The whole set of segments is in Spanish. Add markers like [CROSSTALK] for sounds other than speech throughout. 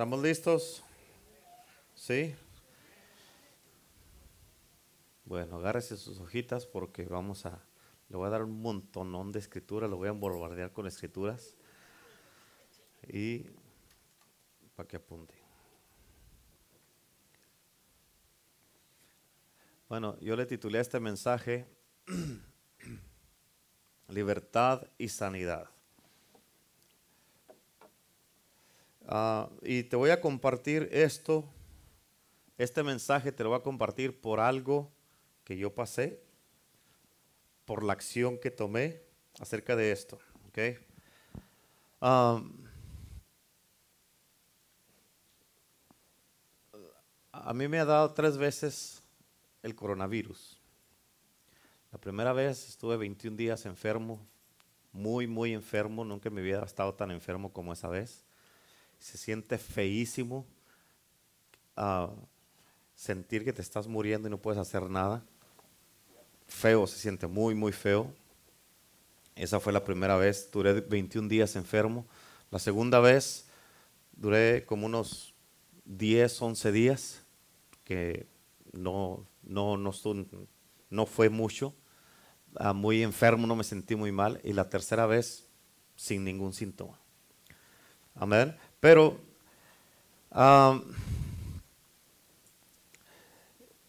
¿Estamos listos? ¿Sí? Bueno, agárrese sus hojitas porque vamos a, le voy a dar un montonón de escrituras, lo voy a bombardear con escrituras y para que apunte. Bueno, yo le titulé a este mensaje [CLEARS THROAT] Libertad y Sanidad. Ah, y te voy a compartir esto, este mensaje te lo voy a compartir por algo que yo pasé, por la acción que tomé acerca de esto. ¿okay? Ah, a mí me ha dado tres veces el coronavirus. La primera vez estuve 21 días enfermo, muy, muy enfermo, nunca me había estado tan enfermo como esa vez. Se siente feísimo ah, sentir que te estás muriendo y no puedes hacer nada. Feo, se siente muy, muy feo. Esa fue la primera vez, duré 21 días enfermo. La segunda vez duré como unos 10, 11 días, que no, no, no, no fue mucho. Ah, muy enfermo, no me sentí muy mal. Y la tercera vez, sin ningún síntoma. Amén. Pero,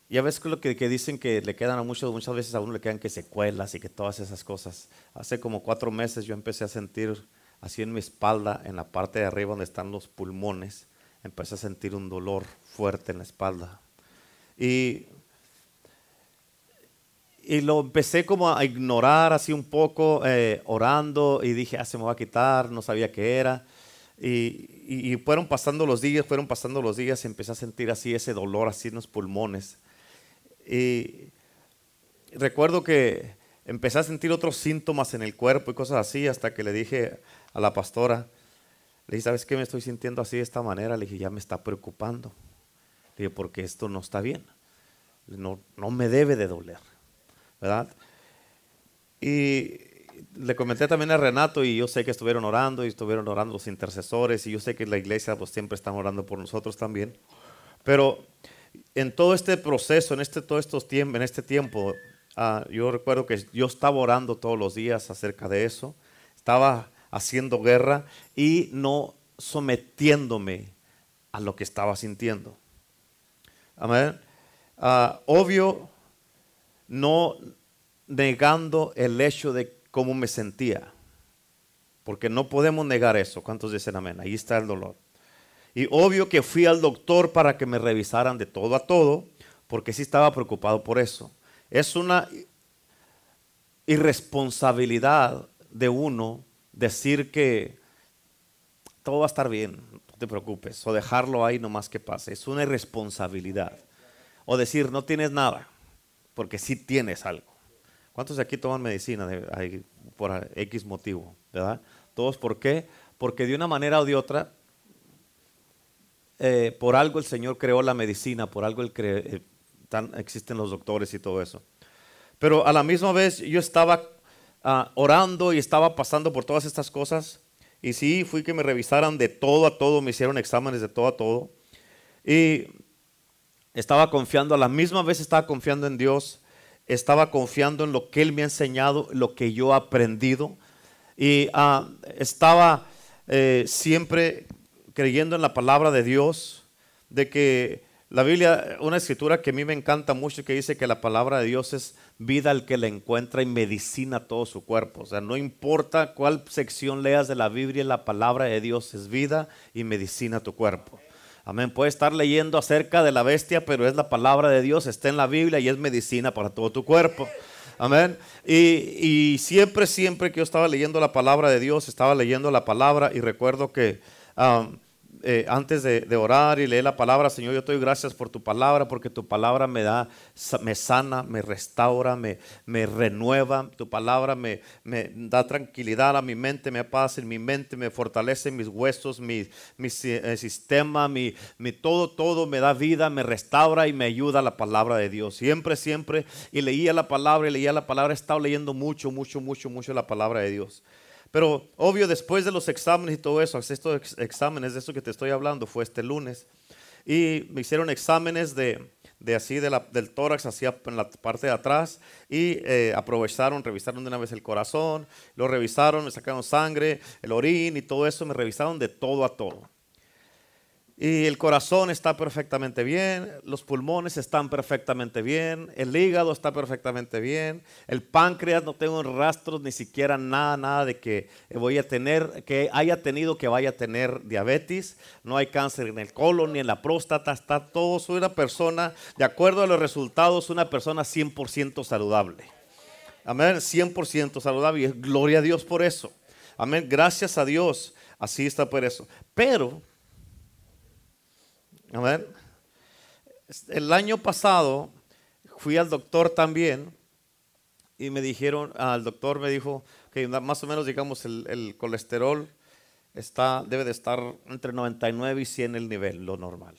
ya ves lo que, dicen que le quedan a muchos, muchas veces a uno le quedan que secuelas y que todas esas cosas. Hace como cuatro meses yo empecé a sentir así en mi espalda, en la parte de arriba donde están los pulmones, empecé a sentir un dolor fuerte en la espalda. Y y lo empecé como a ignorar así un poco, eh, orando, y dije, ah, se me va a quitar, no sabía qué era. Y, fueron pasando los días, fueron pasando los días, y empecé a sentir así ese dolor, así en los pulmones. Y recuerdo que empecé a sentir otros síntomas en el cuerpo y cosas así, hasta que le dije a la pastora, le dije, ¿sabes qué me estoy sintiendo así de esta manera? Le dije, ya me está preocupando. Le dije, porque esto no está bien. No, no me debe de doler. ¿verdad? Y le comenté también a Renato y yo sé que estuvieron orando y estuvieron orando los intercesores y yo sé que la iglesia pues siempre están orando por nosotros también. Pero en todo este proceso, en este, todo estos tiempos, en este tiempo, ah, yo recuerdo que yo estaba orando todos los días acerca de eso, estaba haciendo guerra y no sometiéndome a lo que estaba sintiendo. Amén. Ah, obvio, no negando el hecho de cómo me sentía. Porque no podemos negar eso. ¿Cuántos dicen amén? Ahí está el dolor. Y obvio que fui al doctor para que me revisaran de todo a todo, porque sí estaba preocupado por eso. Es una irresponsabilidad de uno decir que todo va a estar bien, no te preocupes, o dejarlo ahí nomás que pase. Es una irresponsabilidad. O decir, no tienes nada porque sí tienes algo. ¿Cuántos de aquí toman medicina por X motivo? ¿Verdad? ¿Todos por qué? Porque de una manera o de otra, eh, por algo el Señor creó la medicina, por algo eh, existen los doctores y todo eso. Pero a la misma vez yo estaba ah, orando y estaba pasando por todas estas cosas. Y sí, fui que me revisaran de todo a todo, me hicieron exámenes de todo a todo. Y estaba confiando, a la misma vez estaba confiando en Dios, estaba confiando en lo que Él me ha enseñado, lo que yo he aprendido. Y ah, estaba eh, siempre creyendo en la palabra de Dios, de que la Biblia, una escritura que a mí me encanta mucho, que dice que la palabra de Dios es vida al que la encuentra y medicina todo su cuerpo. O sea, no importa cuál sección leas de la Biblia, la palabra de Dios es vida y medicina tu cuerpo. Amén. Puede estar leyendo acerca de la bestia, pero es la palabra de Dios, está en la Biblia y es medicina para todo tu cuerpo. Amén. Y, siempre, siempre que yo estaba leyendo la palabra de Dios, estaba leyendo la palabra y recuerdo que um, eh, antes de, orar y leer la palabra, Señor, yo te doy gracias por tu palabra, porque tu palabra me da, me sana, me restaura, me, me renueva. Tu palabra me, me, da tranquilidad a mi mente, me paz en mi mente, me fortalece mis huesos, mi, mi eh, sistema, mi, mi, todo, todo me da vida, me restaura y me ayuda la palabra de Dios. Siempre, siempre. Y leía la palabra y leía la palabra, he estado leyendo mucho, mucho, mucho, mucho la palabra de Dios. Pero obvio, después de los exámenes y todo eso, estos exámenes de eso que te estoy hablando fue este lunes. Y me hicieron exámenes de, de así del tórax hacia en la parte de atrás y eh, aprovecharon, revisaron de una vez el corazón, lo revisaron, me sacaron sangre, el orín y todo eso, me revisaron de todo a todo. Y el corazón está perfectamente bien, los pulmones están perfectamente bien, el hígado está perfectamente bien, el páncreas no tengo rastros ni siquiera nada, nada de que voy a tener, que haya tenido que vaya a tener diabetes, no hay cáncer en el colon ni en la próstata, está todo, soy una persona, de acuerdo a los resultados, una persona 100% saludable. Amén, 100% saludable y gloria a Dios por eso. Amén, gracias a Dios, así está por eso. Pero El año pasado fui al doctor también y me dijeron, al doctor me dijo que más o menos, digamos, el, colesterol está, debe de estar entre 99 y 100 el nivel, lo normal.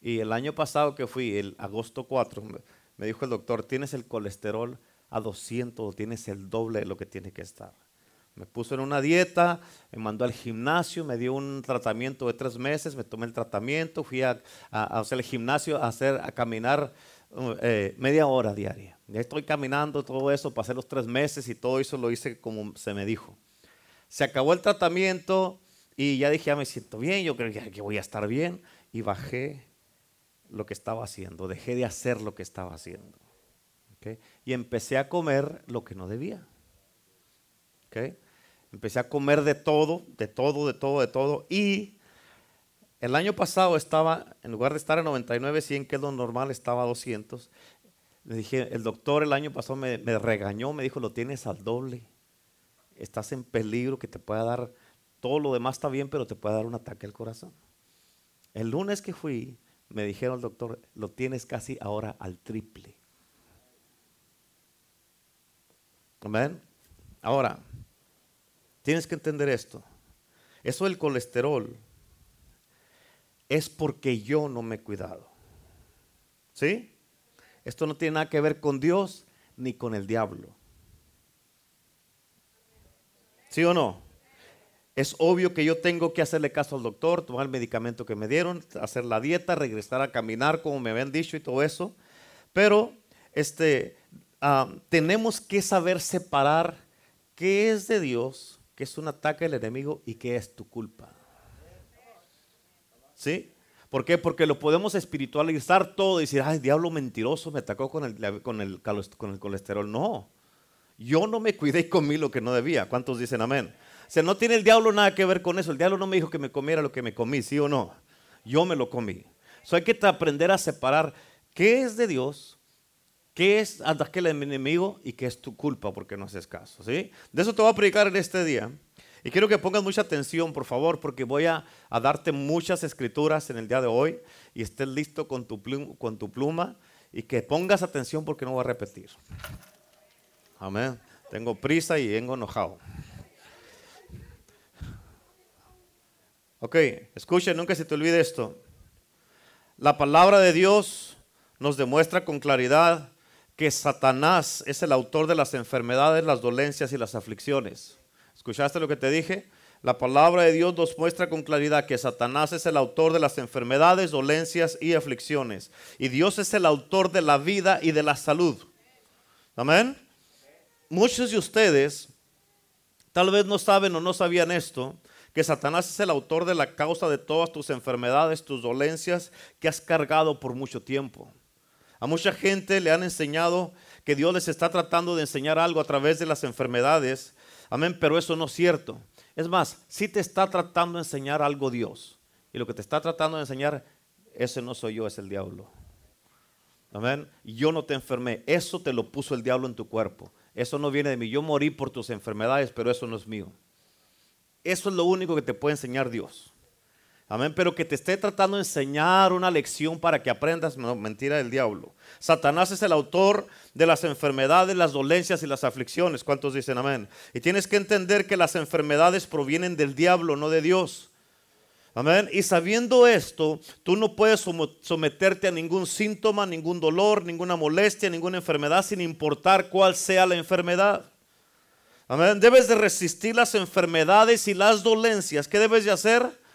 Y el año pasado que fui, el agosto 4, me dijo el doctor, tienes el colesterol a 200, tienes el doble de lo que tiene que estar. Me puso en una dieta, me mandó al gimnasio, me dio un tratamiento de tres meses, me tomé el tratamiento, fui a, hacer el gimnasio, a, hacer, a caminar eh, media hora diaria. Ya estoy caminando todo eso, pasé los tres meses y todo eso lo hice como se me dijo. Se acabó el tratamiento y ya dije, ya me siento bien, yo creo que voy a estar bien. Y bajé lo que estaba haciendo, dejé de hacer lo que estaba haciendo. Y empecé a comer lo que no debía. ¿Okay? Empecé a comer de todo, de todo, de todo, de todo. Y el año pasado estaba, en lugar de estar a 99, 100, que es lo normal, estaba a 200. Le dije, el doctor el año pasado me, regañó, me dijo, lo tienes al doble. Estás en peligro que te pueda dar, todo lo demás está bien, pero te puede dar un ataque al corazón. El lunes que fui, me dijeron al doctor, lo tienes casi ahora al triple. Amén. Ahora, Tienes que entender esto. Eso del colesterol es porque yo no me he cuidado. ¿Sí? Esto no tiene nada que ver con Dios ni con el diablo. ¿Sí o no? Es obvio que yo tengo que hacerle caso al doctor, tomar el medicamento que me dieron, hacer la dieta, regresar a caminar como me habían dicho y todo eso. Pero este, ah, tenemos que saber separar qué es de Dios que es un ataque del enemigo y que es tu culpa. ¿Sí? ¿Por qué? Porque lo podemos espiritualizar todo y decir, ay, diablo mentiroso me atacó con el, con el, con el colesterol. No, yo no me cuidé y comí lo que no debía. ¿Cuántos dicen amén? O sea, no tiene el diablo nada que ver con eso. El diablo no me dijo que me comiera lo que me comí, ¿sí o no? Yo me lo comí. So, hay que aprender a separar qué es de Dios qué es aquel enemigo y qué es tu culpa porque no haces caso. ¿sí? De eso te voy a predicar en este día. Y quiero que pongas mucha atención, por favor, porque voy a, darte muchas escrituras en el día de hoy y estés listo con tu, pluma, con tu pluma y que pongas atención porque no voy a repetir. Amén. Tengo prisa y vengo enojado. Ok, escuchen, nunca se te olvide esto. La palabra de Dios nos demuestra con claridad que Satanás es el autor de las enfermedades, las dolencias y las aflicciones. ¿Escuchaste lo que te dije? La palabra de Dios nos muestra con claridad que Satanás es el autor de las enfermedades, dolencias y aflicciones. Y Dios es el autor de la vida y de la salud. Amén. Muchos de ustedes tal vez no saben o no sabían esto, que Satanás es el autor de la causa de todas tus enfermedades, tus dolencias que has cargado por mucho tiempo. A mucha gente le han enseñado que Dios les está tratando de enseñar algo a través de las enfermedades. Amén, pero eso no es cierto. Es más, si te está tratando de enseñar algo Dios. Y lo que te está tratando de enseñar, ese no soy yo, es el diablo. Amén. Yo no te enfermé. Eso te lo puso el diablo en tu cuerpo. Eso no viene de mí. Yo morí por tus enfermedades, pero eso no es mío. Eso es lo único que te puede enseñar Dios. Amén, pero que te esté tratando de enseñar una lección para que aprendas, mentira del diablo. Satanás es el autor de las enfermedades, las dolencias y las aflicciones. ¿Cuántos dicen amén? Y tienes que entender que las enfermedades provienen del diablo, no de Dios. Amén. Y sabiendo esto, tú no puedes someterte a ningún síntoma, ningún dolor, ninguna molestia, ninguna enfermedad, sin importar cuál sea la enfermedad. Amén. Debes de resistir las enfermedades y las dolencias. ¿Qué debes de hacer?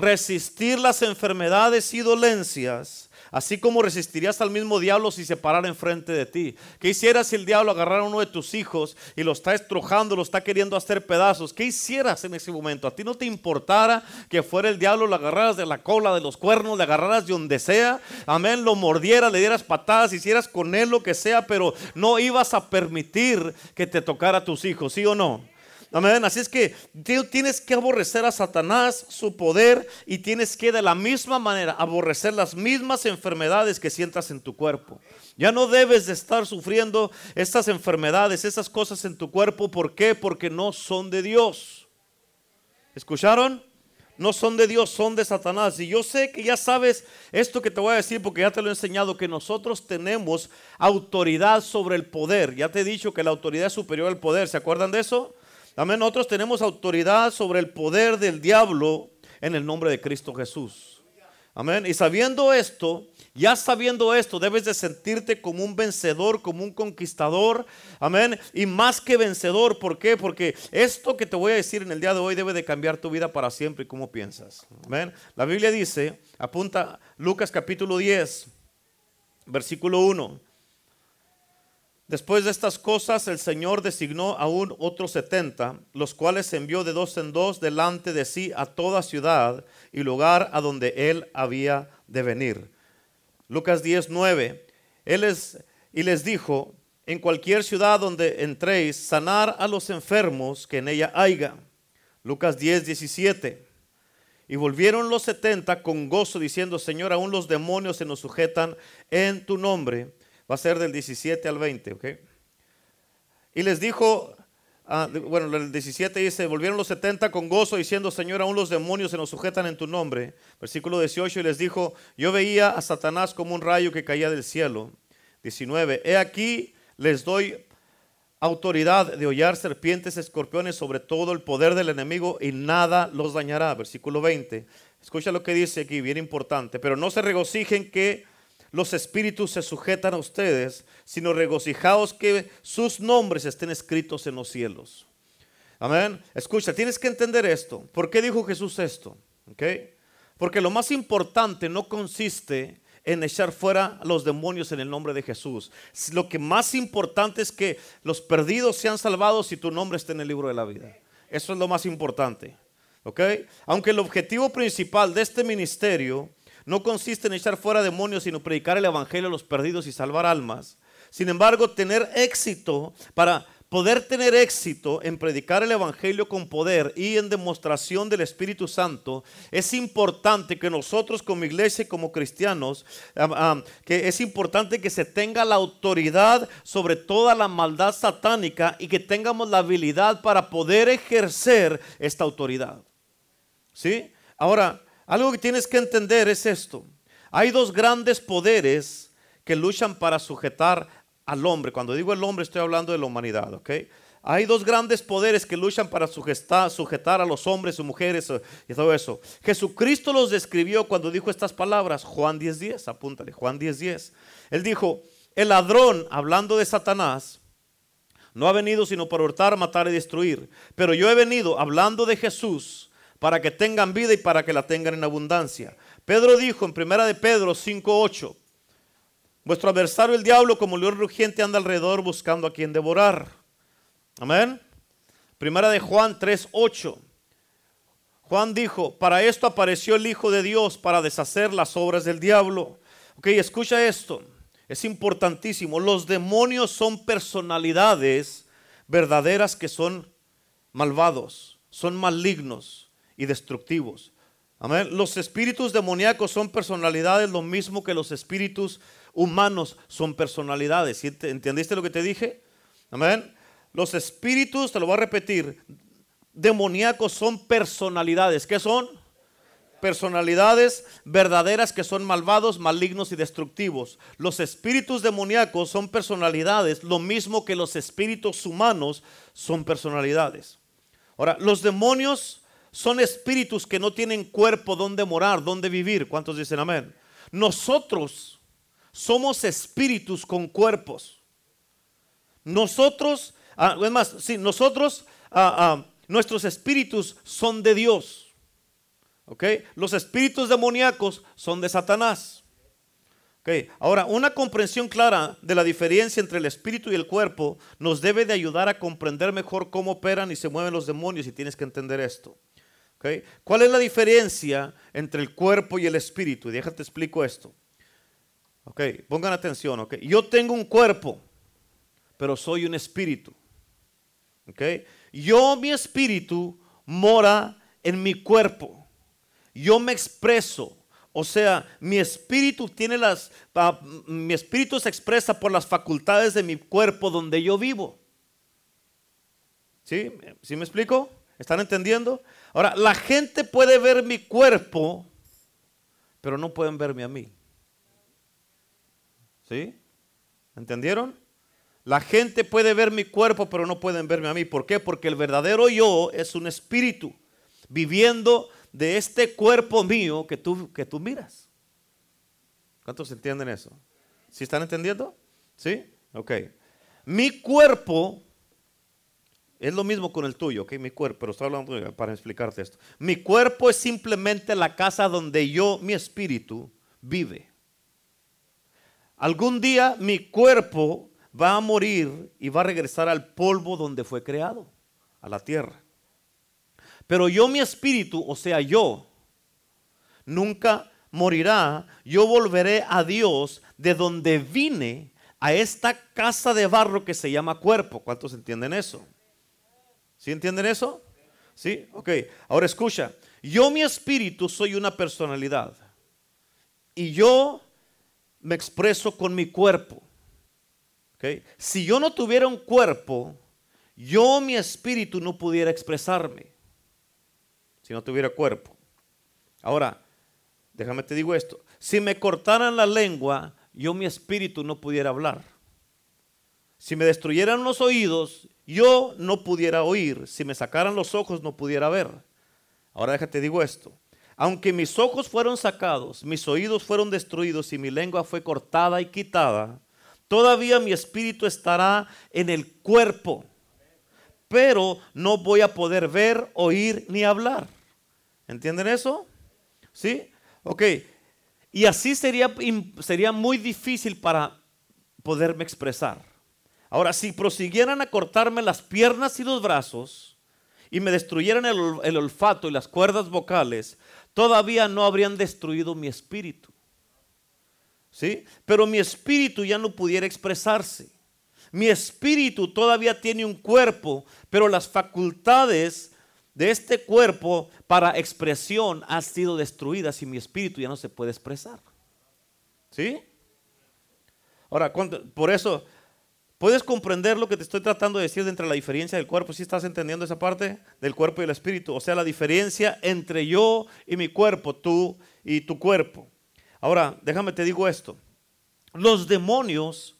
Resistir las enfermedades y dolencias Así como resistirías al mismo diablo si se parara enfrente de ti. ¿Qué hicieras si el diablo agarrara a uno de tus hijos y lo está estrujando, lo está queriendo hacer pedazos? ¿Qué hicieras en ese momento? ¿A ti no te importara que fuera el diablo, lo agarraras de la cola, de los cuernos, le agarraras de donde sea? Amén, lo mordiera, le dieras patadas, hicieras con él lo que sea, pero no ibas a permitir que te tocara a tus hijos, ¿sí o no? Así es que tienes que aborrecer a Satanás, su poder, y tienes que de la misma manera aborrecer las mismas enfermedades que sientas en tu cuerpo. Ya no debes de estar sufriendo estas enfermedades, esas cosas en tu cuerpo. ¿Por qué? Porque no son de Dios. ¿Escucharon? No son de Dios, son de Satanás. Y yo sé que ya sabes esto que te voy a decir porque ya te lo he enseñado, que nosotros tenemos autoridad sobre el poder. Ya te he dicho que la autoridad es superior al poder. ¿Se acuerdan de eso? Amén. Nosotros tenemos autoridad sobre el poder del diablo en el nombre de Cristo Jesús. Amén. Y sabiendo esto, ya sabiendo esto, debes de sentirte como un vencedor, como un conquistador. Amén. Y más que vencedor, ¿por qué? Porque esto que te voy a decir en el día de hoy debe de cambiar tu vida para siempre. ¿Y cómo piensas? Amén. La Biblia dice, apunta Lucas capítulo 10, versículo 1. Después de estas cosas, el Señor designó aún otros setenta, los cuales envió de dos en dos delante de sí a toda ciudad y lugar a donde él había de venir. Lucas 10, 9. Él y les dijo, en cualquier ciudad donde entréis, sanar a los enfermos que en ella haya. Lucas 10, 17. Y volvieron los setenta con gozo diciendo, Señor, aún los demonios se nos sujetan en tu nombre. Va a ser del 17 al 20, ¿ok? Y les dijo, ah, bueno, el 17 dice, volvieron los 70 con gozo diciendo, Señor, aún los demonios se nos sujetan en tu nombre. Versículo 18, y les dijo, yo veía a Satanás como un rayo que caía del cielo. 19, he aquí, les doy autoridad de hollar serpientes, escorpiones sobre todo el poder del enemigo y nada los dañará. Versículo 20. Escucha lo que dice aquí, bien importante. Pero no se regocijen que los espíritus se sujetan a ustedes, sino regocijaos que sus nombres estén escritos en los cielos. Amén. Escucha, tienes que entender esto. ¿Por qué dijo Jesús esto? ¿Okay? Porque lo más importante no consiste en echar fuera a los demonios en el nombre de Jesús. Lo que más importante es que los perdidos sean salvados y tu nombre esté en el libro de la vida. Eso es lo más importante. ¿Ok? Aunque el objetivo principal de este ministerio no consiste en echar fuera demonios, sino predicar el Evangelio a los perdidos y salvar almas. Sin embargo, tener éxito, para poder tener éxito en predicar el Evangelio con poder y en demostración del Espíritu Santo, es importante que nosotros como iglesia y como cristianos, que es importante que se tenga la autoridad sobre toda la maldad satánica y que tengamos la habilidad para poder ejercer esta autoridad. ¿Sí? Ahora, algo que tienes que entender es esto. Hay dos grandes poderes que luchan para sujetar al hombre. Cuando digo el hombre estoy hablando de la humanidad, ¿ok? Hay dos grandes poderes que luchan para sujetar, a los hombres y mujeres eh, y todo eso. Jesucristo los describió cuando dijo estas palabras. Juan 10.10, 10, apúntale, Juan 10.10. 10. Él dijo, el ladrón, hablando de Satanás, no ha venido sino para hurtar, matar y destruir. Pero yo he venido hablando de Jesús para que tengan vida y para que la tengan en abundancia. Pedro dijo en primera de Pedro 5:8, vuestro adversario el diablo como león rugiente anda alrededor buscando a quien devorar. Amén. Primera de Juan 3:8. Juan dijo, para esto apareció el Hijo de Dios, para deshacer las obras del diablo. Ok, escucha esto, es importantísimo. Los demonios son personalidades verdaderas que son malvados, son malignos y destructivos. Amén. Los espíritus demoníacos son personalidades, lo mismo que los espíritus humanos son personalidades. ¿Entendiste lo que te dije? Amén. Los espíritus, te lo voy a repetir, demoníacos son personalidades. ¿Qué son? Personalidades verdaderas que son malvados, malignos y destructivos. Los espíritus demoníacos son personalidades, lo mismo que los espíritus humanos son personalidades. Ahora, los demonios son espíritus que no tienen cuerpo donde morar, donde vivir. ¿Cuántos dicen amén? Nosotros somos espíritus con cuerpos. Nosotros Ah, es más, sí, nosotros, ah, ah, nuestros espíritus son de Dios. ¿Ok? Los espíritus demoníacos son de Satanás. ¿Ok? Ahora, una comprensión clara de la diferencia entre el espíritu y el cuerpo nos debe de ayudar a comprender mejor cómo operan y se mueven los demonios y tienes que entender esto. ¿Ok? ¿Cuál es la diferencia entre el cuerpo y el espíritu? Déjate explico esto. Ok, pongan atención, ok. Yo tengo un cuerpo, pero soy un espíritu. Ok. Yo, mi espíritu, mora en mi cuerpo. Yo me expreso. O sea, mi espíritu tiene las, mi espíritu se expresa por las facultades de mi cuerpo donde yo vivo. ¿Sí? ¿Sí me explico? ¿Están entendiendo? Ahora, la gente puede ver mi cuerpo, pero no pueden verme a mí. ¿Sí? ¿Entendieron? La gente puede ver mi cuerpo, pero no pueden verme a mí. ¿Por qué? Porque el verdadero yo es un espíritu viviendo de este cuerpo mío que tú, que tú miras. ¿Cuántos entienden eso? ¿Sí están entendiendo? ¿Sí? Ok. Mi cuerpo es lo mismo con el tuyo, ¿ok? Mi cuerpo, pero estoy hablando para explicarte esto. Mi cuerpo es simplemente la casa donde yo, mi espíritu, vive. Algún día mi cuerpo va a morir y va a regresar al polvo donde fue creado, a la tierra. Pero yo, mi espíritu, o sea, yo, nunca morirá. Yo volveré a Dios de donde vine a esta casa de barro que se llama cuerpo. ¿Cuántos entienden eso? ¿Sí entienden eso? ¿Sí? Ok. Ahora escucha. Yo, mi espíritu, soy una personalidad. Y yo me expreso con mi cuerpo. Si yo no tuviera un cuerpo, yo mi espíritu no pudiera expresarme. Si no tuviera cuerpo. Ahora, déjame te digo esto. Si me cortaran la lengua, yo mi espíritu no pudiera hablar. Si me destruyeran los oídos, yo no pudiera oír. Si me sacaran los ojos, no pudiera ver. Ahora déjate digo esto. Aunque mis ojos fueron sacados, mis oídos fueron destruidos y mi lengua fue cortada y quitada, todavía mi espíritu estará en el cuerpo, pero no voy a poder ver, oír ni hablar. ¿Entienden eso? ¿Sí? Ok. Y así sería, sería muy difícil para poderme expresar. Ahora, si prosiguieran a cortarme las piernas y los brazos y me destruyeran el, olfato y las cuerdas vocales, todavía no habrían destruido mi espíritu. ¿Sí? Pero mi espíritu ya no pudiera expresarse. Mi espíritu todavía tiene un cuerpo, pero las facultades de este cuerpo para expresión han sido destruidas y mi espíritu ya no se puede expresar. ¿Sí? Ahora, por eso ¿Puedes comprender lo que te estoy tratando de decir de entre la diferencia del cuerpo? ¿Sí estás entendiendo esa parte del cuerpo y el espíritu? O sea, la diferencia entre yo y mi cuerpo, tú y tu cuerpo. Ahora, déjame te digo esto. Los demonios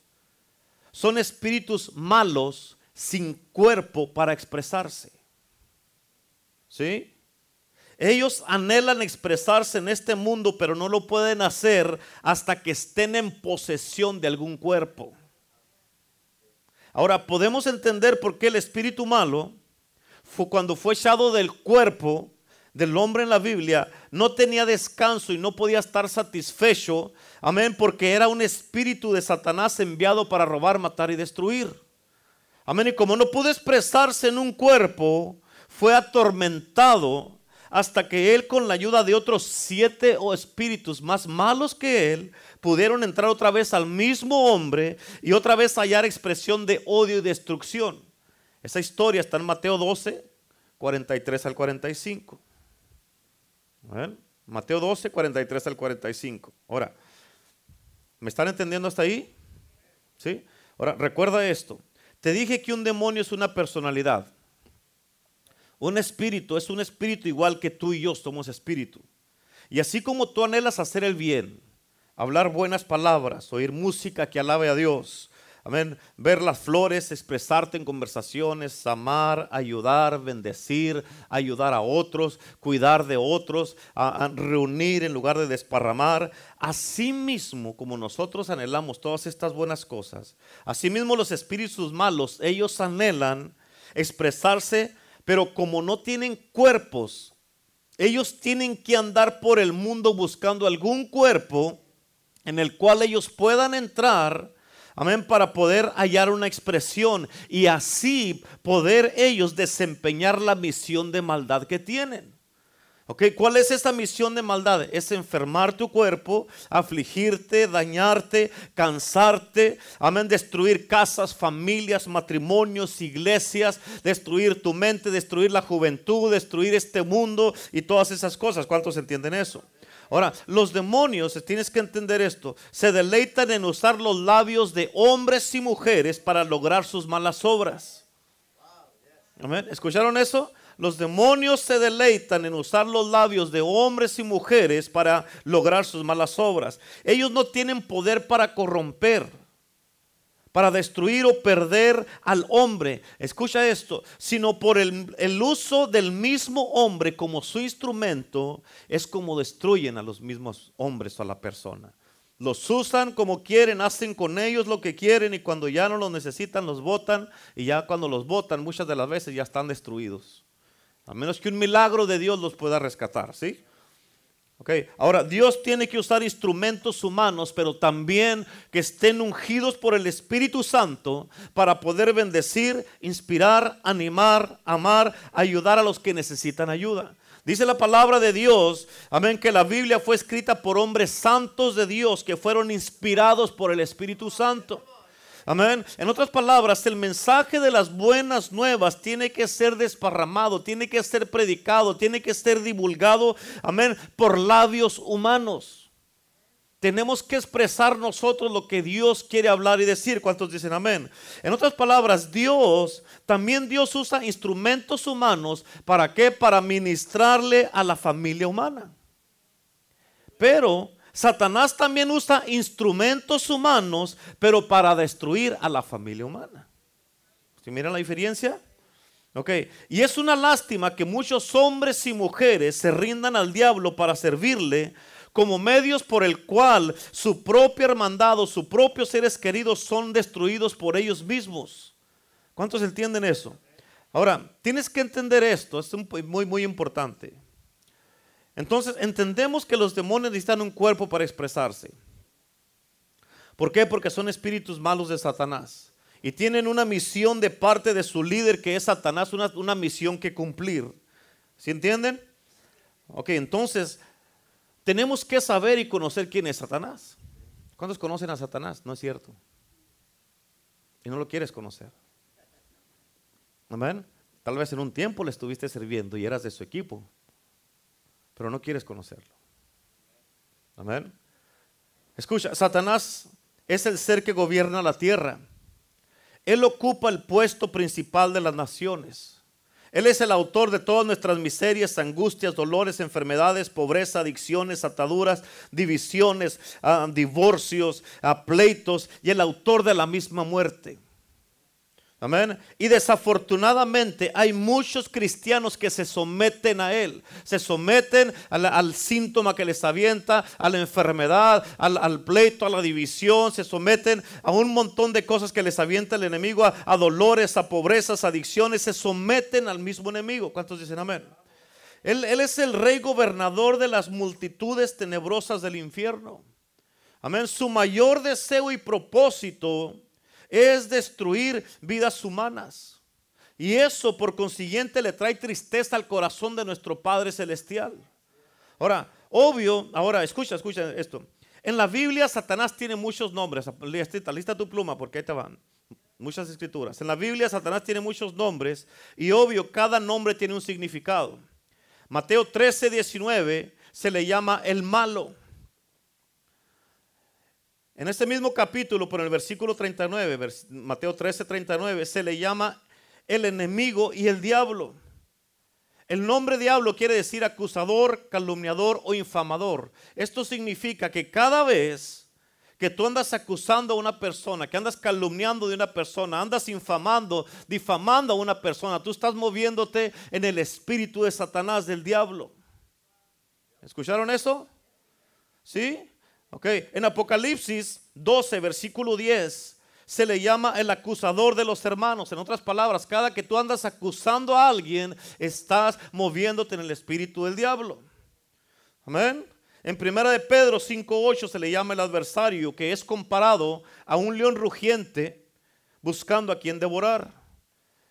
son espíritus malos sin cuerpo para expresarse. ¿Sí? Ellos anhelan expresarse en este mundo, pero no lo pueden hacer hasta que estén en posesión de algún cuerpo. Ahora, podemos entender por qué el espíritu malo, fue cuando fue echado del cuerpo del hombre en la Biblia, no tenía descanso y no podía estar satisfecho, amén, porque era un espíritu de Satanás enviado para robar, matar y destruir. Amén, y como no pudo expresarse en un cuerpo, fue atormentado hasta que él con la ayuda de otros siete o espíritus más malos que él pudieron entrar otra vez al mismo hombre y otra vez hallar expresión de odio y destrucción. Esa historia está en Mateo 12, 43 al 45. Mateo 12, 43 al 45. Ahora, ¿me están entendiendo hasta ahí? ¿Sí? Ahora, recuerda esto. Te dije que un demonio es una personalidad. Un espíritu es un espíritu igual que tú y yo somos espíritu. Y así como tú anhelas hacer el bien, hablar buenas palabras, oír música que alabe a Dios, Amén. Ver las flores, expresarte en conversaciones, amar, ayudar, bendecir, ayudar a otros, cuidar de otros, reunir en lugar de desparramar. Asimismo, como nosotros anhelamos todas estas buenas cosas, asimismo los espíritus malos, ellos anhelan expresarse, pero como no tienen cuerpos, ellos tienen que andar por el mundo buscando algún cuerpo en el cual ellos puedan entrar Amén, para poder hallar una expresión y así poder ellos desempeñar la misión de maldad que tienen. ¿Ok? ¿Cuál es esta misión de maldad? Es enfermar tu cuerpo, afligirte, dañarte, cansarte, amén, destruir casas, familias, matrimonios, iglesias, destruir tu mente, destruir la juventud, destruir este mundo y todas esas cosas. ¿Cuántos entienden eso? Ahora, los demonios, tienes que entender esto, se deleitan en usar los labios de hombres y mujeres para lograr sus malas obras. Amén. ¿Escucharon eso? Los demonios se deleitan en usar los labios de hombres y mujeres para lograr sus malas obras. Ellos no tienen poder para corromper para destruir o perder al hombre. Escucha esto, sino por el, uso del mismo hombre como su instrumento, es como destruyen a los mismos hombres o a la persona. Los usan como quieren, hacen con ellos lo que quieren y cuando ya no los necesitan los botan y ya cuando los botan muchas de las veces ya están destruidos. A menos que un milagro de Dios los pueda rescatar, ¿sí? Okay. Ahora, Dios tiene que usar instrumentos humanos, pero también que estén ungidos por el Espíritu Santo para poder bendecir, inspirar, animar, amar, ayudar a los que necesitan ayuda. Dice la palabra de Dios, amén, que la Biblia fue escrita por hombres santos de Dios que fueron inspirados por el Espíritu Santo. Amén. En otras palabras, el mensaje de las buenas nuevas tiene que ser desparramado, tiene que ser predicado, tiene que ser divulgado, amén, por labios humanos. Tenemos que expresar nosotros lo que Dios quiere hablar y decir. ¿Cuántos dicen amén? En otras palabras, Dios, también Dios usa instrumentos humanos. ¿Para qué? Para ministrarle a la familia humana. Pero Satanás también usa instrumentos humanos, pero para destruir a la familia humana. ¿Sí miran la diferencia? Ok, y es una lástima que muchos hombres y mujeres se rindan al diablo para servirle como medios por el cual su propia hermandad o sus propios seres queridos son destruidos por ellos mismos. ¿Cuántos entienden eso? Ahora, tienes que entender esto, es muy, muy importante. Entonces entendemos que los demonios necesitan un cuerpo para expresarse. ¿Por qué? Porque son espíritus malos de Satanás. Y tienen una misión de parte de su líder que es Satanás, una, una misión que cumplir. ¿Sí entienden? Ok, entonces tenemos que saber y conocer quién es Satanás. ¿Cuántos conocen a Satanás? No es cierto. Y no lo quieres conocer. Amén. Tal vez en un tiempo le estuviste sirviendo y eras de su equipo pero no quieres conocerlo. Amén. Escucha, Satanás es el ser que gobierna la tierra. Él ocupa el puesto principal de las naciones. Él es el autor de todas nuestras miserias, angustias, dolores, enfermedades, pobreza, adicciones, ataduras, divisiones, ah, divorcios, ah, pleitos y el autor de la misma muerte. Amén. Y desafortunadamente hay muchos cristianos que se someten a Él. Se someten al, síntoma que les avienta, a la enfermedad, al, pleito, a la división. Se someten a un montón de cosas que les avienta el enemigo, a, dolores, a pobrezas, adicciones. Se someten al mismo enemigo. ¿Cuántos dicen amén? Él, él es el rey gobernador de las multitudes tenebrosas del infierno. Amén. Su mayor deseo y propósito es destruir vidas humanas. Y eso por consiguiente le trae tristeza al corazón de nuestro Padre Celestial. Ahora, obvio, ahora escucha, escucha esto. En la Biblia Satanás tiene muchos nombres. Lista, lista tu pluma porque ahí te van. Muchas escrituras. En la Biblia Satanás tiene muchos nombres y obvio cada nombre tiene un significado. Mateo 13, 19 se le llama el malo. En este mismo capítulo, por el versículo 39, Mateo 13, 39, se le llama el enemigo y el diablo. El nombre diablo quiere decir acusador, calumniador o infamador. Esto significa que cada vez que tú andas acusando a una persona, que andas calumniando de una persona, andas infamando, difamando a una persona, tú estás moviéndote en el espíritu de Satanás, del diablo. ¿Escucharon eso? ¿Sí? Ok, en Apocalipsis 12, versículo 10, se le llama el acusador de los hermanos. En otras palabras, cada que tú andas acusando a alguien, estás moviéndote en el espíritu del diablo. Amén. En primera de Pedro 5.8 se le llama el adversario, que es comparado a un león rugiente buscando a quien devorar.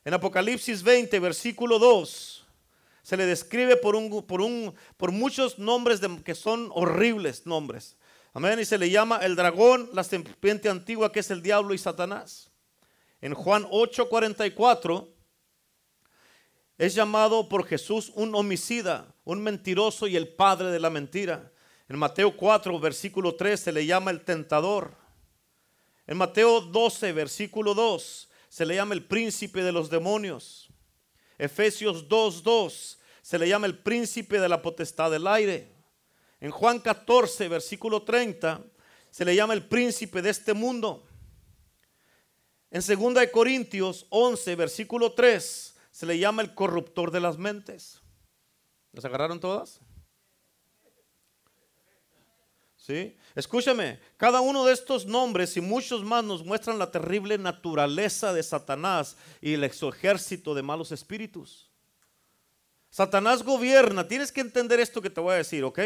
En Apocalipsis 20, versículo 2, se le describe por, un, por, un, por muchos nombres que son horribles nombres. Amén. Y se le llama el dragón, la serpiente antigua, que es el diablo y Satanás. En Juan 8:44 es llamado por Jesús un homicida, un mentiroso y el padre de la mentira. En Mateo 4, versículo 3 se le llama el tentador. En Mateo 12, versículo 2 se le llama el príncipe de los demonios. Efesios 2, 2 se le llama el príncipe de la potestad del aire. En Juan 14, versículo 30, se le llama el príncipe de este mundo. En 2 Corintios 11, versículo 3, se le llama el corruptor de las mentes. ¿Las agarraron todas? ¿Sí? Escúchame, cada uno de estos nombres y muchos más nos muestran la terrible naturaleza de Satanás y el ejército de malos espíritus. Satanás gobierna, tienes que entender esto que te voy a decir, ¿ok?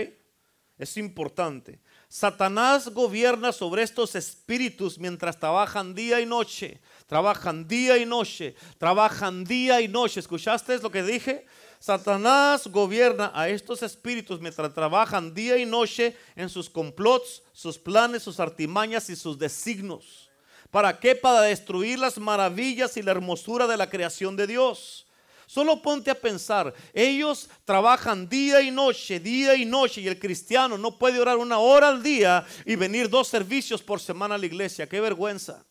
Es importante. Satanás gobierna sobre estos espíritus mientras trabajan día y noche. Trabajan día y noche. Trabajan día y noche. ¿Escuchaste lo que dije? Satanás gobierna a estos espíritus mientras trabajan día y noche en sus complots, sus planes, sus artimañas y sus designos. ¿Para qué? Para destruir las maravillas y la hermosura de la creación de Dios. Solo ponte a pensar, ellos trabajan día y noche, día y noche, y el cristiano no puede orar una hora al día y venir dos servicios por semana a la iglesia. Qué vergüenza.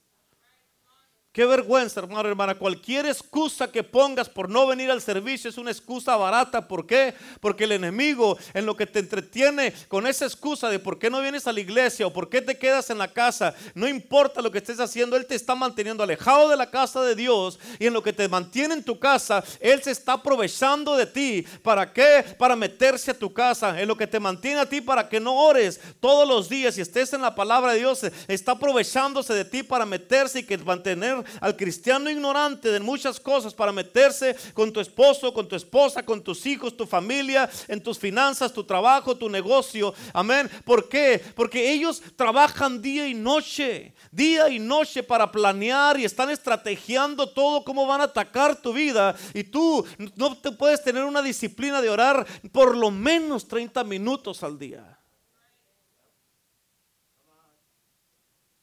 Qué vergüenza, hermano, hermana. Cualquier excusa que pongas por no venir al servicio es una excusa barata. ¿Por qué? Porque el enemigo en lo que te entretiene con esa excusa de por qué no vienes a la iglesia o por qué te quedas en la casa, no importa lo que estés haciendo, Él te está manteniendo alejado de la casa de Dios y en lo que te mantiene en tu casa, Él se está aprovechando de ti. ¿Para qué? Para meterse a tu casa. En lo que te mantiene a ti para que no ores todos los días y estés en la palabra de Dios, está aprovechándose de ti para meterse y que mantener al cristiano ignorante de muchas cosas para meterse con tu esposo, con tu esposa, con tus hijos, tu familia, en tus finanzas, tu trabajo, tu negocio. Amén. ¿Por qué? Porque ellos trabajan día y noche, día y noche para planear y están estrategiando todo cómo van a atacar tu vida. Y tú no te puedes tener una disciplina de orar por lo menos 30 minutos al día.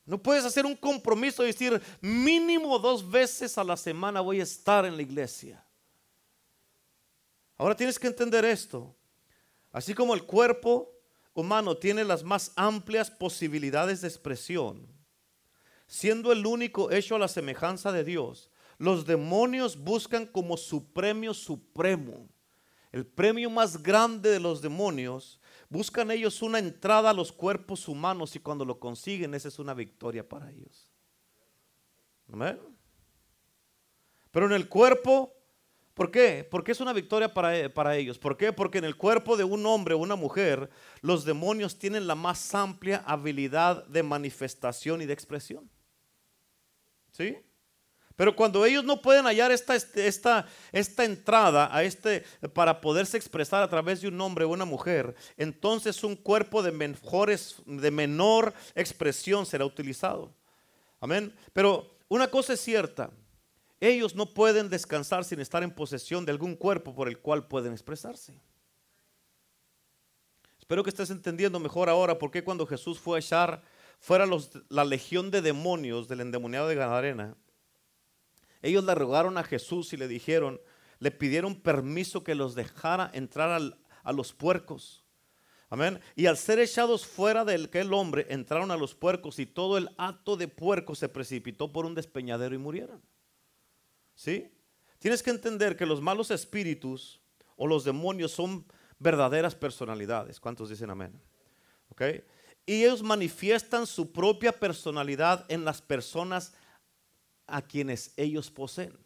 No puedes hacer un compromiso y decir mínimo dos veces a la semana voy a estar en la iglesia. Ahora tienes que entender esto. Así como el cuerpo humano tiene las más amplias posibilidades de expresión, siendo el único hecho a la semejanza de Dios, los demonios buscan como su premio supremo. El premio más grande de los demonios Buscan ellos una entrada a los cuerpos humanos y cuando lo consiguen, esa es una victoria para ellos. ¿Amén? Pero en el cuerpo, ¿por qué? Porque es una victoria para, para ellos. ¿Por qué? Porque en el cuerpo de un hombre o una mujer, los demonios tienen la más amplia habilidad de manifestación y de expresión. ¿Sí? Pero cuando ellos no pueden hallar esta, este, esta, esta entrada a este, para poderse expresar a través de un hombre o una mujer, entonces un cuerpo de, mejores, de menor expresión será utilizado. Amén. Pero una cosa es cierta, ellos no pueden descansar sin estar en posesión de algún cuerpo por el cual pueden expresarse. Espero que estés entendiendo mejor ahora por qué cuando Jesús fue a echar fuera la legión de demonios del endemoniado de Gadarena, ellos le rogaron a Jesús y le dijeron, le pidieron permiso que los dejara entrar a los puercos. Amén. Y al ser echados fuera de aquel hombre, entraron a los puercos y todo el acto de puerco se precipitó por un despeñadero y murieron. ¿Sí? Tienes que entender que los malos espíritus o los demonios son verdaderas personalidades. ¿Cuántos dicen amén? ¿Ok? y ellos manifiestan su propia personalidad en las personas a quienes ellos poseen.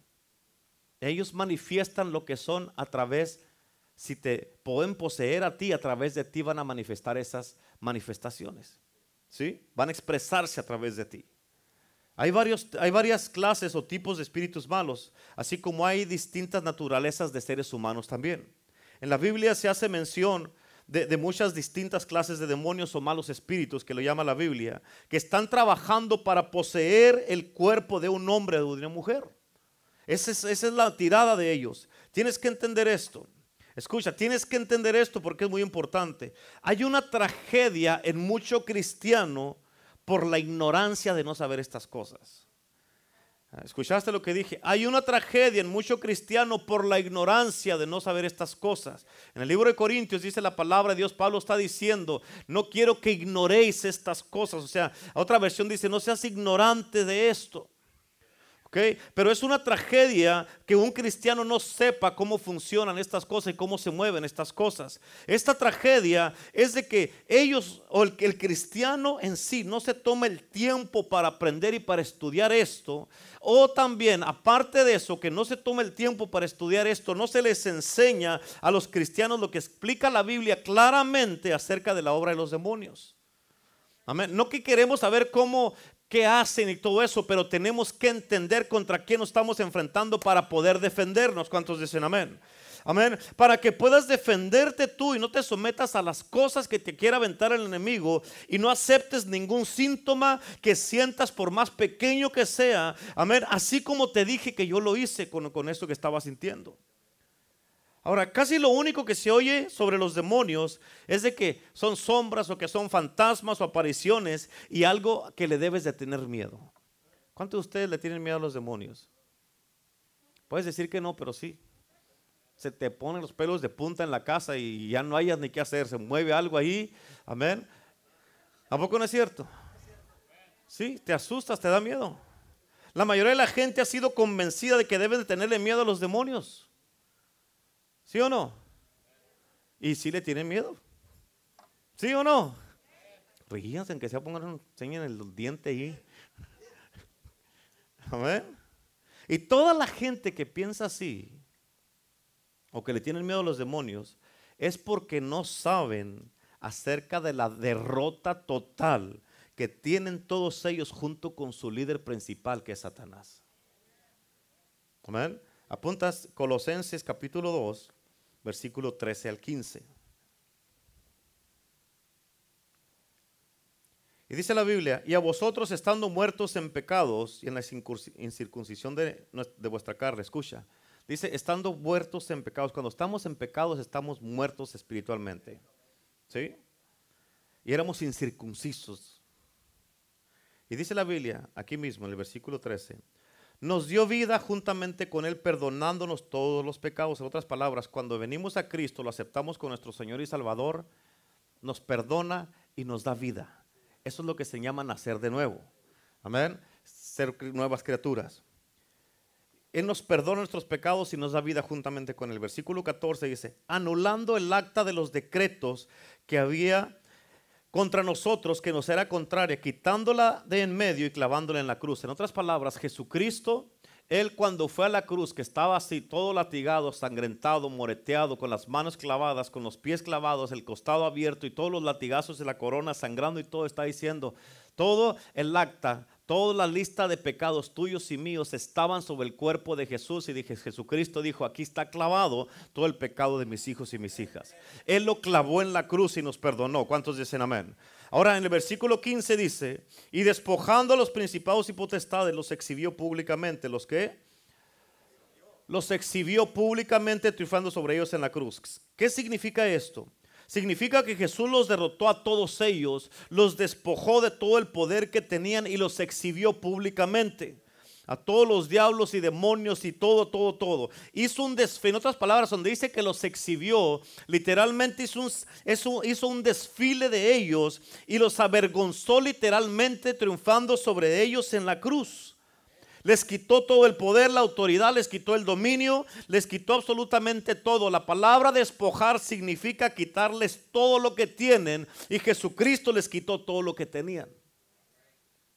Ellos manifiestan lo que son a través, si te pueden poseer a ti, a través de ti van a manifestar esas manifestaciones. ¿Sí? Van a expresarse a través de ti. Hay, varios, hay varias clases o tipos de espíritus malos, así como hay distintas naturalezas de seres humanos también. En la Biblia se hace mención de, muchas distintas clases de demonios o malos espíritus, que lo llama la Biblia, que están trabajando para poseer el cuerpo de un hombre o de una mujer. Esa es, esa es la tirada de ellos. Tienes que entender esto. Escucha, tienes que entender esto porque es muy importante. Hay una tragedia en mucho cristiano por la ignorancia de no saber estas cosas. ¿Escuchaste lo que dije? Hay una tragedia en mucho cristiano por la ignorancia de no saber estas cosas. En el libro de Corintios dice la palabra de Dios, Pablo está diciendo, no quiero que ignoréis estas cosas. O sea, otra versión dice, no seas ignorante de esto. Pero es una tragedia que un cristiano no sepa cómo funcionan estas cosas y cómo se mueven estas cosas. Esta tragedia es de que ellos o el, el cristiano en sí no se toma el tiempo para aprender y para estudiar esto. O también, aparte de eso, que no se toma el tiempo para estudiar esto, no se les enseña a los cristianos lo que explica la Biblia claramente acerca de la obra de los demonios. Amén. No que queremos saber cómo, qué hacen y todo eso, pero tenemos que entender contra quién nos estamos enfrentando para poder defendernos. ¿Cuántos dicen amén? Amén. Para que puedas defenderte tú y no te sometas a las cosas que te quiera aventar el enemigo y no aceptes ningún síntoma que sientas por más pequeño que sea. Amén. Así como te dije que yo lo hice con, con esto que estaba sintiendo. Ahora, casi lo único que se oye sobre los demonios es de que son sombras o que son fantasmas o apariciones y algo que le debes de tener miedo. ¿Cuántos de ustedes le tienen miedo a los demonios? Puedes decir que no, pero sí. Se te ponen los pelos de punta en la casa y ya no hayas ni qué hacer. Se mueve algo ahí. Amén. ¿A poco no es cierto? Sí, te asustas, te da miedo. La mayoría de la gente ha sido convencida de que deben de tenerle miedo a los demonios. ¿Sí o no? ¿Y si le tienen miedo? ¿Sí o no? Ríanse, en que sea pongan, enseñen el diente ahí. [LAUGHS] Amén. Y toda la gente que piensa así, o que le tienen miedo a los demonios, es porque no saben acerca de la derrota total que tienen todos ellos junto con su líder principal, que es Satanás. Amén. Apuntas Colosenses capítulo 2, versículo 13 al 15. Y dice la Biblia, y a vosotros estando muertos en pecados y en la incircuncisión de, vuestra carne, escucha, dice, estando muertos en pecados, cuando estamos en pecados estamos muertos espiritualmente, ¿sí? Y éramos incircuncisos. Y dice la Biblia, aquí mismo, en el versículo 13, nos dio vida juntamente con Él, perdonándonos todos los pecados. En otras palabras, cuando venimos a Cristo, lo aceptamos con nuestro Señor y Salvador, nos perdona y nos da vida. Eso es lo que se llama nacer de nuevo. Amén. Ser nuevas criaturas. Él nos perdona nuestros pecados y nos da vida juntamente con el versículo 14 dice, anulando el acta de los decretos que había contra nosotros que nos era contraria, quitándola de en medio y clavándola en la cruz. En otras palabras, Jesucristo, Él cuando fue a la cruz, que estaba así todo latigado, sangrentado, moreteado, con las manos clavadas, con los pies clavados, el costado abierto y todos los latigazos de la corona sangrando y todo, está diciendo, todo el acta Toda la lista de pecados tuyos y míos estaban sobre el cuerpo de Jesús y dije, Jesucristo dijo, aquí está clavado todo el pecado de mis hijos y mis hijas. Él lo clavó en la cruz y nos perdonó. ¿Cuántos dicen amén? Ahora en el versículo 15 dice, y despojando a los principados y potestades los exhibió públicamente. ¿Los qué? Los exhibió públicamente triunfando sobre ellos en la cruz. ¿Qué significa esto? Significa que Jesús los derrotó a todos ellos, los despojó de todo el poder que tenían y los exhibió públicamente. A todos los diablos y demonios y todo, todo, todo. Hizo un desfile, en otras palabras, donde dice que los exhibió, literalmente hizo un, un desfile de ellos y los avergonzó literalmente triunfando sobre ellos en la cruz. Les quitó todo el poder, la autoridad, les quitó el dominio, les quitó absolutamente todo. La palabra despojar significa quitarles todo lo que tienen y Jesucristo les quitó todo lo que tenían.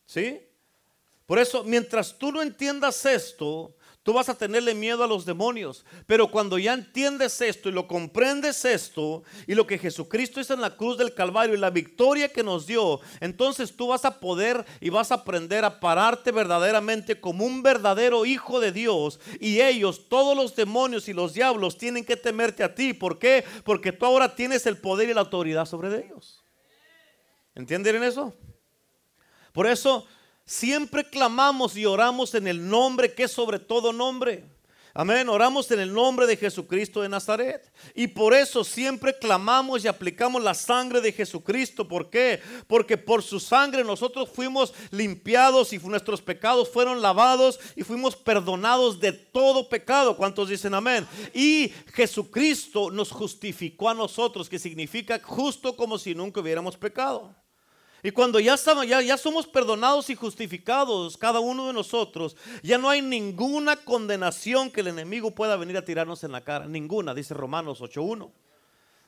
¿Sí? Por eso, mientras tú no entiendas esto, Tú vas a tenerle miedo a los demonios. Pero cuando ya entiendes esto y lo comprendes esto y lo que Jesucristo hizo en la cruz del Calvario y la victoria que nos dio, entonces tú vas a poder y vas a aprender a pararte verdaderamente como un verdadero hijo de Dios. Y ellos, todos los demonios y los diablos, tienen que temerte a ti. ¿Por qué? Porque tú ahora tienes el poder y la autoridad sobre ellos. ¿Entienden eso? Por eso Siempre clamamos y oramos en el nombre que es sobre todo nombre. Amén, oramos en el nombre de Jesucristo de Nazaret. Y por eso siempre clamamos y aplicamos la sangre de Jesucristo. ¿Por qué? Porque por su sangre nosotros fuimos limpiados y nuestros pecados fueron lavados y fuimos perdonados de todo pecado. ¿Cuántos dicen amén? Y Jesucristo nos justificó a nosotros, que significa justo como si nunca hubiéramos pecado. Y cuando ya, estamos, ya, ya somos perdonados y justificados, cada uno de nosotros, ya no hay ninguna condenación que el enemigo pueda venir a tirarnos en la cara. Ninguna, dice Romanos 8.1.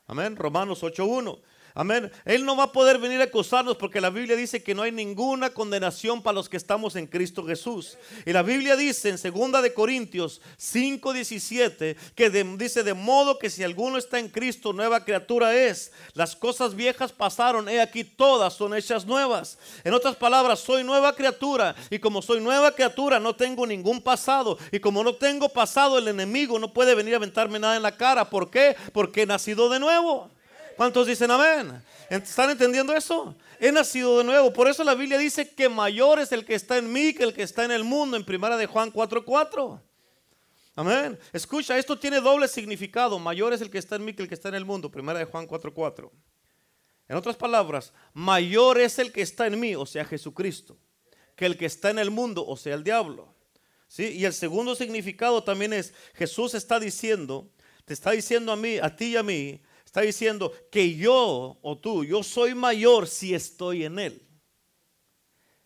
Amén, Romanos 8.1. Amén. Él no va a poder venir a acusarnos porque la Biblia dice que no hay ninguna condenación para los que estamos en Cristo Jesús. Y la Biblia dice en 2 de Corintios 5:17 que dice de modo que si alguno está en Cristo, nueva criatura es. Las cosas viejas pasaron, he aquí todas son hechas nuevas. En otras palabras, soy nueva criatura y como soy nueva criatura no tengo ningún pasado y como no tengo pasado el enemigo no puede venir a aventarme nada en la cara. ¿Por qué? Porque he nacido de nuevo. ¿Cuántos dicen amén? ¿Están entendiendo eso? He nacido de nuevo. Por eso la Biblia dice que mayor es el que está en mí que el que está en el mundo, en primera de Juan 4:4. Amén. Escucha, esto tiene doble significado. Mayor es el que está en mí que el que está en el mundo, primera de Juan 4:4. En otras palabras, mayor es el que está en mí, o sea, Jesucristo, que el que está en el mundo, o sea, el diablo. ¿Sí? Y el segundo significado también es, Jesús está diciendo, te está diciendo a mí, a ti y a mí, Está diciendo que yo o tú, yo soy mayor si estoy en Él.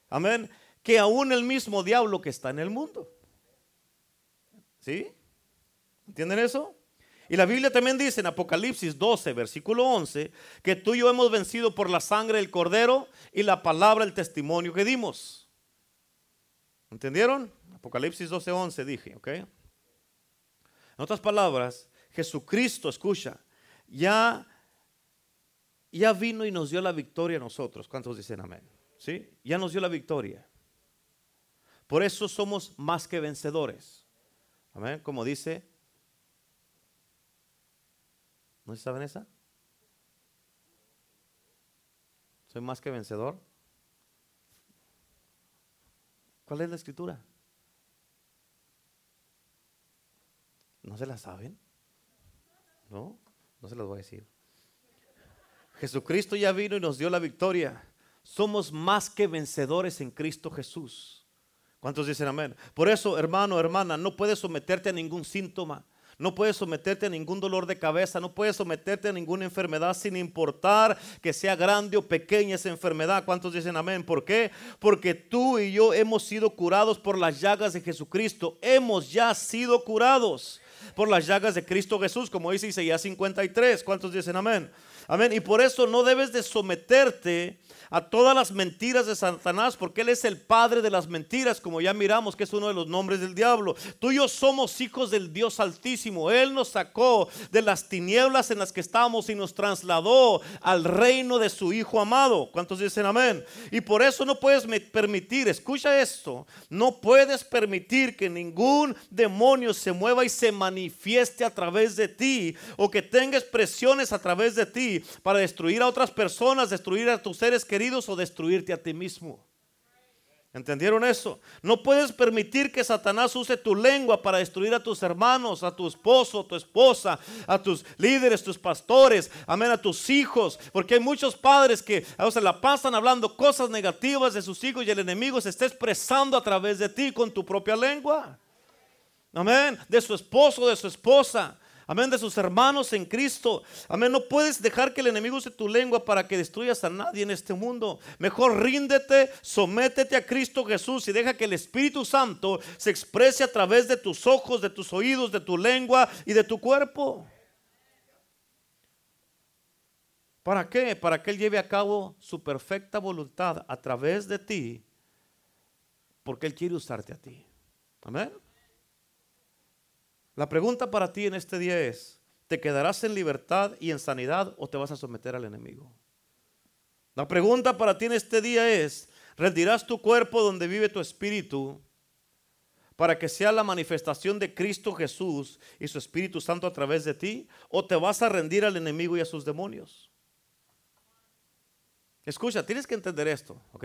Amén. Que aún el mismo diablo que está en el mundo. ¿Sí? ¿Entienden eso? Y la Biblia también dice en Apocalipsis 12, versículo 11, que tú y yo hemos vencido por la sangre del cordero y la palabra, el testimonio que dimos. ¿Entendieron? Apocalipsis 12, 11 dije, ¿ok? En otras palabras, Jesucristo, escucha, ya, ya vino y nos dio la victoria a nosotros. ¿Cuántos dicen amén? ¿Sí? Ya nos dio la victoria. Por eso somos más que vencedores. Amén. Como dice, ¿no saben esa? Soy más que vencedor. ¿Cuál es la escritura? ¿No se la saben? ¿No? No se los voy a decir. Jesucristo ya vino y nos dio la victoria. Somos más que vencedores en Cristo Jesús. ¿Cuántos dicen amén? Por eso, hermano, hermana, no puedes someterte a ningún síntoma. No puedes someterte a ningún dolor de cabeza, no puedes someterte a ninguna enfermedad sin importar que sea grande o pequeña esa enfermedad. ¿Cuántos dicen amén? ¿Por qué? Porque tú y yo hemos sido curados por las llagas de Jesucristo. Hemos ya sido curados por las llagas de Cristo Jesús, como dice Isaías 53. ¿Cuántos dicen amén? Amén. Y por eso no debes de someterte a todas las mentiras de Satanás, porque Él es el padre de las mentiras, como ya miramos que es uno de los nombres del diablo. Tú y yo somos hijos del Dios Altísimo. Él nos sacó de las tinieblas en las que estábamos y nos trasladó al reino de su Hijo amado. ¿Cuántos dicen amén? Y por eso no puedes permitir, escucha esto, no puedes permitir que ningún demonio se mueva y se manifieste a través de ti o que tenga expresiones a través de ti para destruir a otras personas, destruir a tus seres queridos o destruirte a ti mismo. ¿Entendieron eso? No puedes permitir que Satanás use tu lengua para destruir a tus hermanos, a tu esposo, tu esposa, a tus líderes, tus pastores, amén, a tus hijos. Porque hay muchos padres que se la pasan hablando cosas negativas de sus hijos y el enemigo se está expresando a través de ti con tu propia lengua. Amén. De su esposo, de su esposa. Amén, de sus hermanos en Cristo. Amén, no puedes dejar que el enemigo use tu lengua para que destruyas a nadie en este mundo. Mejor ríndete, sométete a Cristo Jesús y deja que el Espíritu Santo se exprese a través de tus ojos, de tus oídos, de tu lengua y de tu cuerpo. ¿Para qué? Para que Él lleve a cabo su perfecta voluntad a través de ti, porque Él quiere usarte a ti. Amén. La pregunta para ti en este día es, ¿te quedarás en libertad y en sanidad o te vas a someter al enemigo? La pregunta para ti en este día es, ¿rendirás tu cuerpo donde vive tu espíritu para que sea la manifestación de Cristo Jesús y su Espíritu Santo a través de ti? ¿O te vas a rendir al enemigo y a sus demonios? Escucha, tienes que entender esto, ¿ok?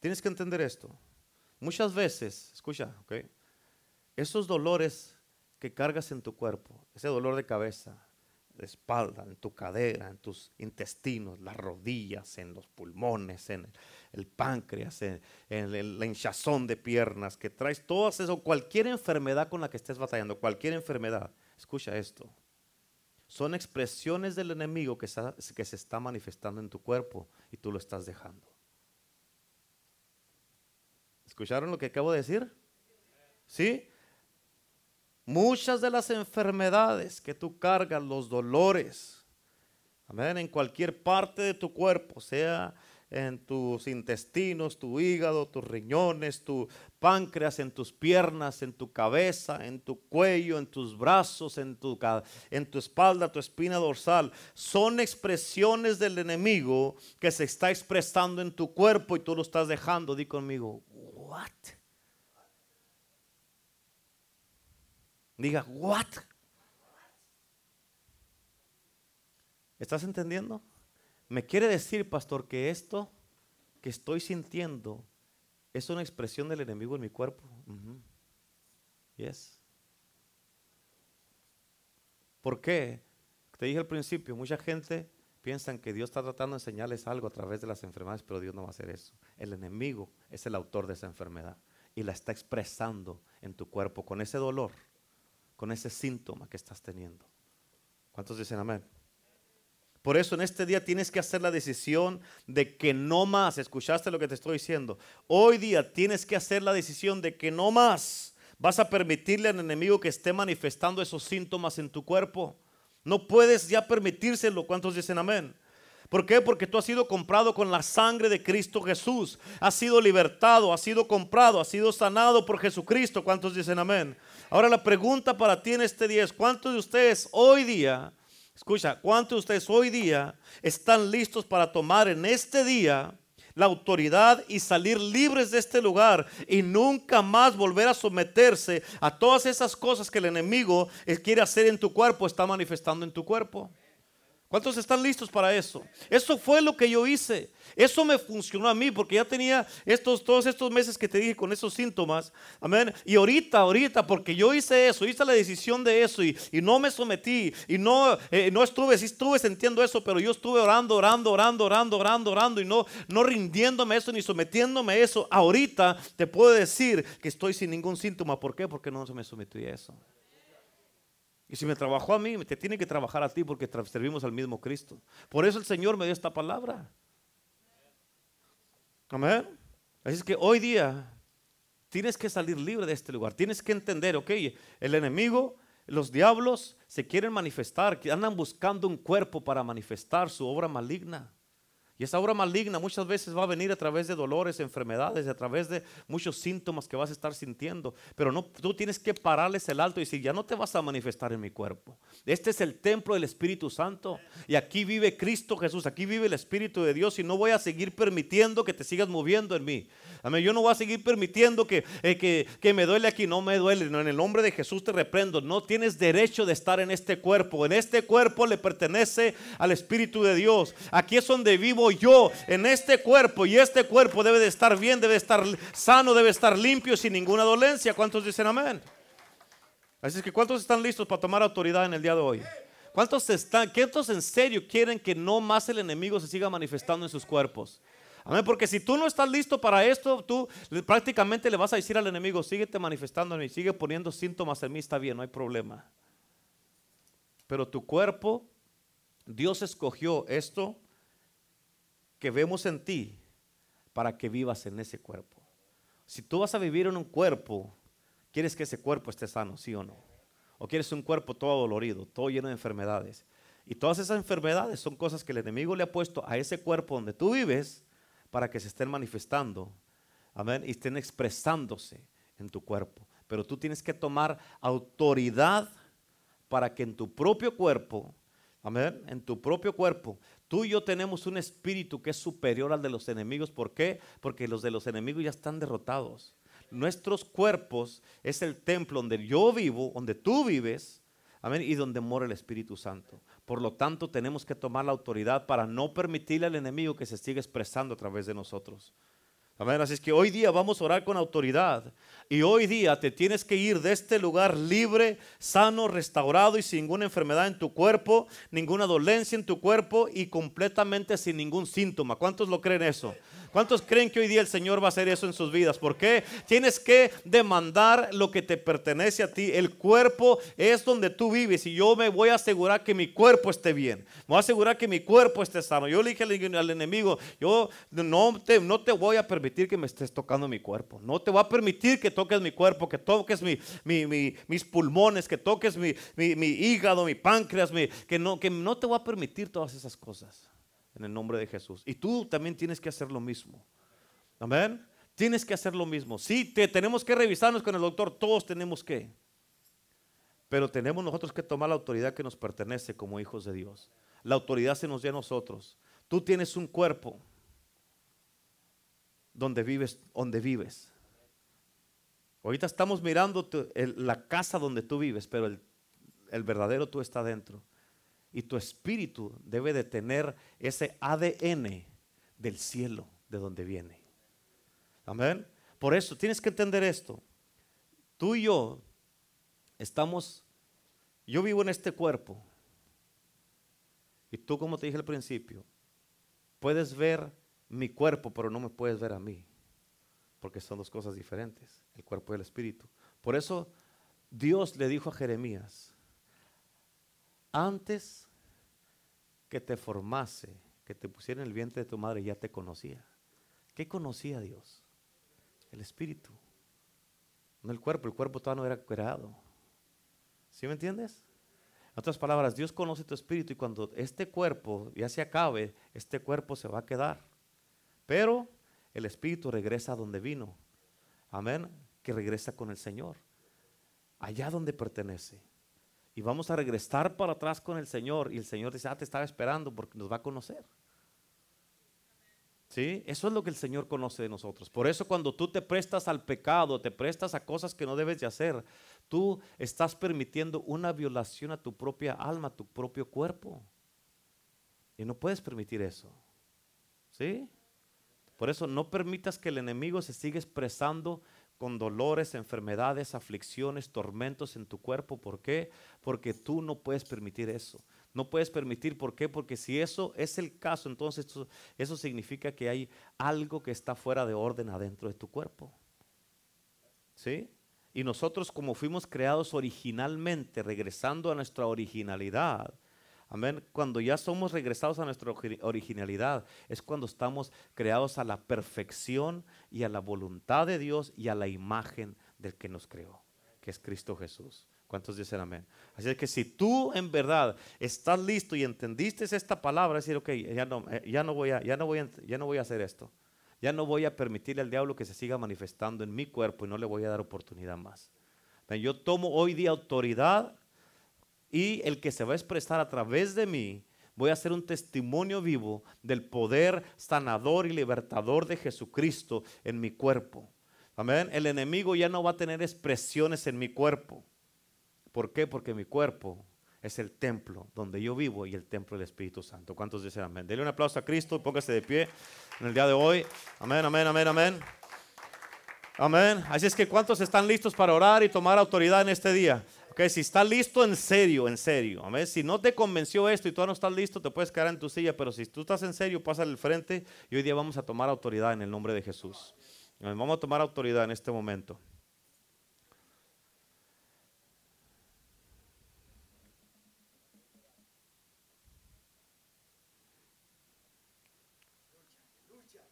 Tienes que entender esto. Muchas veces, escucha, ok, esos dolores que cargas en tu cuerpo, ese dolor de cabeza, de espalda, en tu cadera, en tus intestinos, las rodillas, en los pulmones, en el páncreas, en, en la hinchazón de piernas, que traes todas eso, cualquier enfermedad con la que estés batallando, cualquier enfermedad, escucha esto, son expresiones del enemigo que, que se está manifestando en tu cuerpo y tú lo estás dejando. ¿Escucharon lo que acabo de decir? ¿Sí? Muchas de las enfermedades que tú cargas, los dolores, amén, en cualquier parte de tu cuerpo, sea en tus intestinos, tu hígado, tus riñones, tu páncreas, en tus piernas, en tu cabeza, en tu cuello, en tus brazos, en tu, en tu espalda, tu espina dorsal, son expresiones del enemigo que se está expresando en tu cuerpo y tú lo estás dejando. Di conmigo, what? Diga, what? ¿Estás entendiendo? Me quiere decir, pastor, que esto que estoy sintiendo es una expresión del enemigo en mi cuerpo. Yes. ¿Por qué? Te dije al principio, mucha gente piensan que Dios está tratando de enseñarles algo a través de las enfermedades, pero Dios no va a hacer eso. El enemigo es el autor de esa enfermedad y la está expresando en tu cuerpo con ese dolor, con ese síntoma que estás teniendo. ¿Cuántos dicen amén? Por eso en este día tienes que hacer la decisión de que no más, escuchaste lo que te estoy diciendo, hoy día tienes que hacer la decisión de que no más vas a permitirle al enemigo que esté manifestando esos síntomas en tu cuerpo. No puedes ya permitírselo. ¿Cuántos dicen amén? ¿Por qué? Porque tú has sido comprado con la sangre de Cristo Jesús. Has sido libertado, has sido comprado, has sido sanado por Jesucristo. ¿Cuántos dicen amén? Ahora la pregunta para ti en este día es, ¿cuántos de ustedes hoy día, escucha, cuántos de ustedes hoy día están listos para tomar en este día la autoridad y salir libres de este lugar y nunca más volver a someterse a todas esas cosas que el enemigo quiere hacer en tu cuerpo, está manifestando en tu cuerpo. ¿Cuántos están listos para eso? Eso fue lo que yo hice. Eso me funcionó a mí porque ya tenía estos, todos estos meses que te dije con esos síntomas. Amén. Y ahorita, ahorita, porque yo hice eso, hice la decisión de eso y, no me sometí y no, eh, no estuve, sí estuve sintiendo eso, pero yo estuve orando, orando, orando, orando, orando, orando y no, no rindiéndome eso ni sometiéndome a eso. Ahorita te puedo decir que estoy sin ningún síntoma. ¿Por qué? Porque no se me sometí a eso. Y si me trabajó a mí, te tiene que trabajar a ti porque servimos al mismo Cristo. Por eso el Señor me dio esta palabra. Amén. Así es que hoy día tienes que salir libre de este lugar. Tienes que entender, ok, el enemigo, los diablos se quieren manifestar, andan buscando un cuerpo para manifestar su obra maligna. Y esa obra maligna muchas veces va a venir a través de dolores, enfermedades, a través de muchos síntomas que vas a estar sintiendo. Pero no, tú tienes que pararles el alto y decir, ya no te vas a manifestar en mi cuerpo. Este es el templo del Espíritu Santo. Y aquí vive Cristo Jesús, aquí vive el Espíritu de Dios. Y no voy a seguir permitiendo que te sigas moviendo en mí. Amén. Yo no voy a seguir permitiendo que, eh, que, que, me duele aquí. No me duele. En el nombre de Jesús te reprendo. No tienes derecho de estar en este cuerpo. En este cuerpo le pertenece al Espíritu de Dior. Aquí es donde vivo yo en este cuerpo y este cuerpo debe de estar bien, debe estar sano, debe estar limpio sin ninguna dolencia. ¿Cuántos dicen amén? Así es que ¿cuántos están listos para tomar autoridad en el día de hoy? ¿Cuántos están, cuántos en serio quieren que no más el enemigo se siga manifestando en sus cuerpos? Amén, porque si tú no estás listo para esto, tú prácticamente le vas a decir al enemigo, síguete manifestando en mí, sigue poniendo síntomas en mí, está bien, no hay problema. Pero tu cuerpo, Dios escogió esto que vemos en ti para que vivas en ese cuerpo. Si tú vas a vivir en un cuerpo, quieres que ese cuerpo esté sano, sí o no. O quieres un cuerpo todo dolorido, todo lleno de enfermedades. Y todas esas enfermedades son cosas que el enemigo le ha puesto a ese cuerpo donde tú vives para que se estén manifestando. Amén. Y estén expresándose en tu cuerpo. Pero tú tienes que tomar autoridad para que en tu propio cuerpo, amén, en tu propio cuerpo, tú y yo tenemos un espíritu que es superior al de los enemigos. ¿Por qué? Porque los de los enemigos ya están derrotados nuestros cuerpos es el templo donde yo vivo, donde tú vives, amén, y donde mora el Espíritu Santo. Por lo tanto, tenemos que tomar la autoridad para no permitirle al enemigo que se siga expresando a través de nosotros. Amén. Así es que hoy día vamos a orar con autoridad. Y hoy día te tienes que ir de este lugar libre, sano, restaurado y sin ninguna enfermedad en tu cuerpo, ninguna dolencia en tu cuerpo y completamente sin ningún síntoma. ¿Cuántos lo creen eso? ¿Cuántos creen que hoy día el Señor va a hacer eso en sus vidas? ¿Por qué? Tienes que demandar lo que te pertenece a ti. El cuerpo es donde tú vives y yo me voy a asegurar que mi cuerpo esté bien. Me voy a asegurar que mi cuerpo esté sano. Yo le dije al, enemigo, yo no te, no te voy a permitir que me estés tocando mi cuerpo. No te voy a permitir que toques mi cuerpo, que toques mis pulmones, que toques mi, hígado, mi páncreas, que, no, que no te voy a permitir todas esas cosas en el nombre de Jesús. Y tú también tienes que hacer lo mismo. Amén. Tienes que hacer lo mismo. Sí, te, tenemos que revisarnos con el doctor, todos tenemos que. Pero tenemos nosotros que tomar la autoridad que nos pertenece como hijos de Dios. La autoridad se nos da a nosotros. Tú tienes un cuerpo donde vives, donde vives. Ahorita estamos mirando la casa donde tú vives, pero el, el verdadero tú está dentro. Y tu espíritu debe de tener ese ADN del cielo de donde viene. Amén. Por eso tienes que entender esto. Tú y yo estamos, yo vivo en este cuerpo. Y tú, como te dije al principio, puedes ver mi cuerpo, pero no me puedes ver a mí. Porque son dos cosas diferentes, el cuerpo y el espíritu. Por eso Dios le dijo a Jeremías, antes que te formase, que te pusiera en el vientre de tu madre, ya te conocía. ¿Qué conocía Dios? El espíritu. No el cuerpo, el cuerpo todavía no era creado. ¿Sí me entiendes? En otras palabras, Dios conoce tu espíritu y cuando este cuerpo ya se acabe, este cuerpo se va a quedar. Pero el espíritu regresa a donde vino. Amén. Que regresa con el Señor. Allá donde pertenece y vamos a regresar para atrás con el Señor. Y el Señor dice, ah, te estaba esperando porque nos va a conocer. ¿Sí? Eso es lo que el Señor conoce de nosotros. Por eso cuando tú te prestas al pecado, te prestas a cosas que no debes de hacer, tú estás permitiendo una violación a tu propia alma, a tu propio cuerpo. Y no puedes permitir eso. ¿Sí? Por eso no permitas que el enemigo se siga expresando con dolores, enfermedades, aflicciones, tormentos en tu cuerpo. ¿Por qué? Porque tú no puedes permitir eso. No puedes permitir, ¿por qué? Porque si eso es el caso, entonces eso, eso significa que hay algo que está fuera de orden adentro de tu cuerpo. ¿Sí? Y nosotros como fuimos creados originalmente, regresando a nuestra originalidad, Amén. Cuando ya somos regresados a nuestra originalidad, es cuando estamos creados a la perfección y a la voluntad de Dios y a la imagen del que nos creó, que es Cristo Jesús. ¿Cuántos dicen amén? Así es que si tú en verdad estás listo y entendiste esta palabra, decir, ok, ya no, eh, ya no, voy, a, ya no, voy, ya no voy a hacer esto. Ya no voy a permitirle al diablo que se siga manifestando en mi cuerpo y no le voy a dar oportunidad más. Yo tomo hoy día autoridad y el que se va a expresar a través de mí, voy a ser un testimonio vivo del poder sanador y libertador de Jesucristo en mi cuerpo. Amén. El enemigo ya no va a tener expresiones en mi cuerpo. ¿Por qué? Porque mi cuerpo es el templo donde yo vivo y el templo del Espíritu Santo. ¿Cuántos dicen amén? Dele un aplauso a Cristo, póngase de pie en el día de hoy. Amén, amén, amén, amén. Amén. Así es que ¿cuántos están listos para orar y tomar autoridad en este día? Ok, si está listo, en serio, en serio. Amén. Si no te convenció esto y tú no estás listo, te puedes quedar en tu silla. Pero si tú estás en serio, pasa al frente y hoy día vamos a tomar autoridad en el nombre de Jesús. Vamos a tomar autoridad en este momento.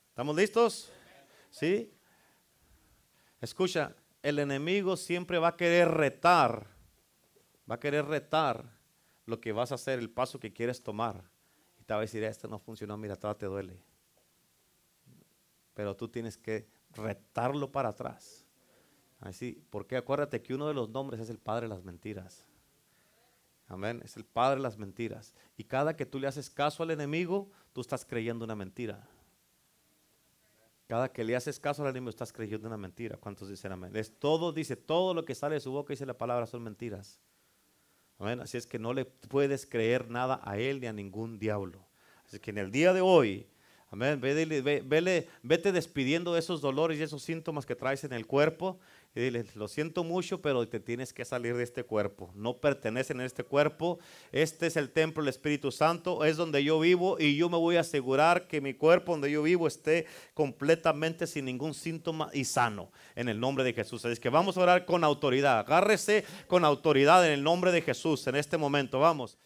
¿Estamos listos? ¿Sí? Escucha, el enemigo siempre va a querer retar, va a querer retar lo que vas a hacer, el paso que quieres tomar. Y te va a decir, esto no funcionó, mira, todo te duele. Pero tú tienes que retarlo para atrás. Así, porque acuérdate que uno de los nombres es el padre de las mentiras. Amén, es el padre de las mentiras. Y cada que tú le haces caso al enemigo, tú estás creyendo una mentira. Cada que le haces caso al enemigo estás creyendo una mentira. ¿Cuántos dicen amén? Es todo, dice, todo lo que sale de su boca, dice la palabra, son mentiras. Amén. Así es que no le puedes creer nada a él ni a ningún diablo. Así que en el día de hoy, amén, vete despidiendo de esos dolores y esos síntomas que traes en el cuerpo y dile, lo siento mucho, pero te tienes que salir de este cuerpo. No pertenecen a este cuerpo. Este es el templo del Espíritu Santo, es donde yo vivo y yo me voy a asegurar que mi cuerpo donde yo vivo esté completamente sin ningún síntoma y sano en el nombre de Jesús. Es que vamos a orar con autoridad. Agárrese con autoridad en el nombre de Jesús en este momento. Vamos.